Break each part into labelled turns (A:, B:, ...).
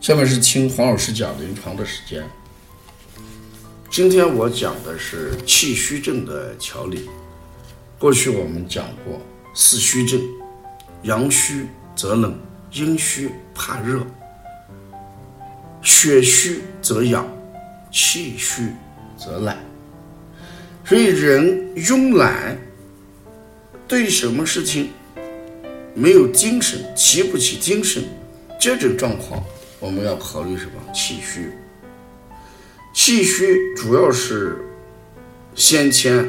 A: 下面是听黄老师讲临床的时间。今天我讲的是气虚症的调理。过去我们讲过四虚症：阳虚则冷，阴虚怕热，血虚则痒，气虚则懒。所以人慵懒，对什么事情没有精神，提不起精神，这种状况我们要考虑什么？气虚。气虚主要是先天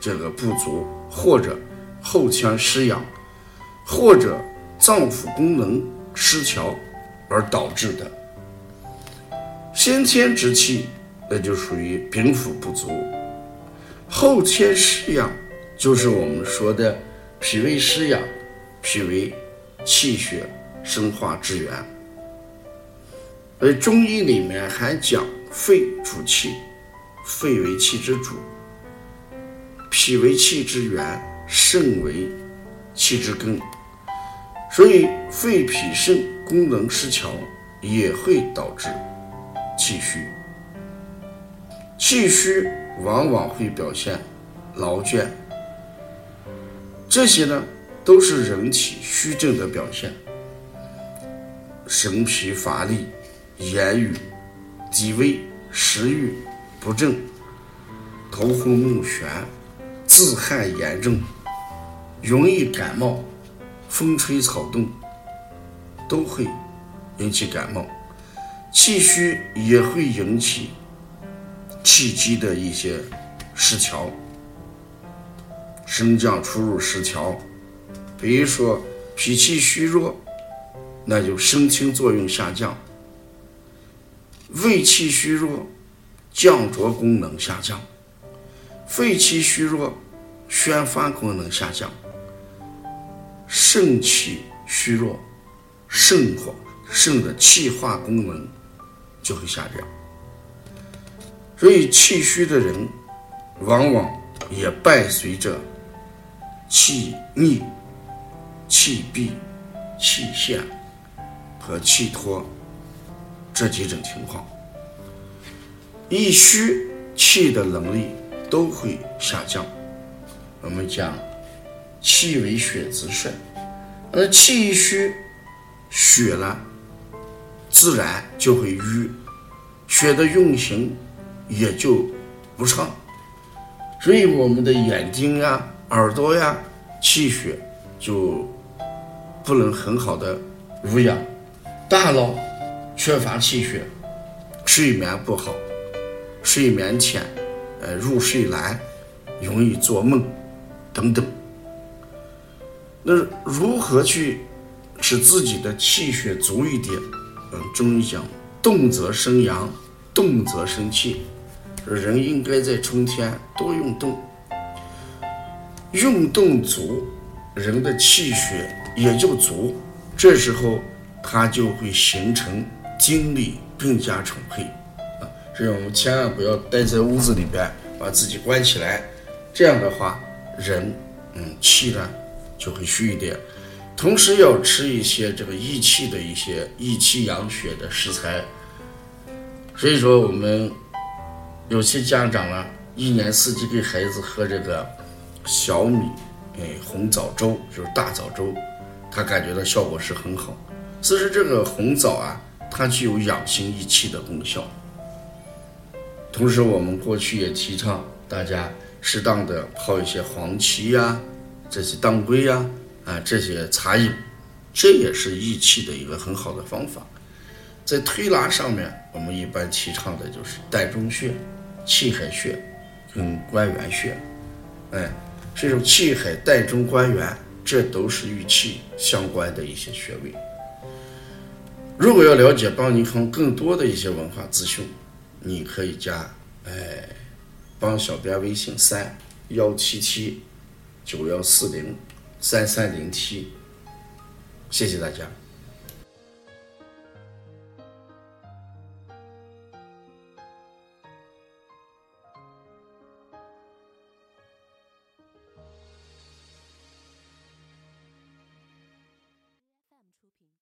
A: 这个不足，或者后天失养，或者脏腑功能失调而导致的。先天之气，那就属于禀赋不足。后天失养，就是我们说的脾胃失养，脾为气血生化之源。而中医里面还讲肺主气，肺为气之主，脾为气之源，肾为气之根，所以肺脾肾功能失调也会导致气虚。气虚。往往会表现劳倦，这些呢都是人体虚症的表现。神疲乏力、言语低微、食欲不振、头昏目眩、自汗严重、容易感冒、风吹草动，都会引起感冒。气虚也会引起。气机的一些失调，升降出入失调，比如说脾气虚弱，那就升清作用下降；胃气虚弱，降浊功能下降；肺气虚弱，宣发功能下降；肾气虚弱，肾火肾的气化功能就会下降。所以气虚的人，往往也伴随着气逆、气闭、气陷和气脱这几种情况。一虚，气的能力都会下降。我们讲气为血之帅，而气一虚，血呢自然就会瘀，血的运行。也就不畅，所以我们的眼睛呀、耳朵呀，气血就不能很好的濡养；大脑缺乏气血，睡眠不好，睡眠浅，呃，入睡难，容易做梦等等。那如何去使自己的气血足一点？嗯，中医讲，动则生阳，动则生气。人应该在春天多运动，运动足，人的气血也就足，这时候它就会形成精力更加充沛啊！所以我们千万不要待在屋子里边，把自己关起来，这样的话，人嗯气呢就会虚一点。同时要吃一些这个益气的一些益气养血的食材。所以说我们。有些家长呢，一年四季给孩子喝这个小米，哎，红枣粥就是大枣粥，他感觉到效果是很好。其实这个红枣啊，它具有养心益气的功效。同时，我们过去也提倡大家适当的泡一些黄芪呀、这些当归呀啊这些茶饮，这也是益气的一个很好的方法。在推拿上面，我们一般提倡的就是膻中穴。气海穴跟关元穴，哎，这种气海、膻中、关元，这都是与气相关的一些穴位。如果要了解邦尼康更多的一些文化资讯，你可以加哎帮小编微信三幺七七九幺四零三三零七，谢谢大家。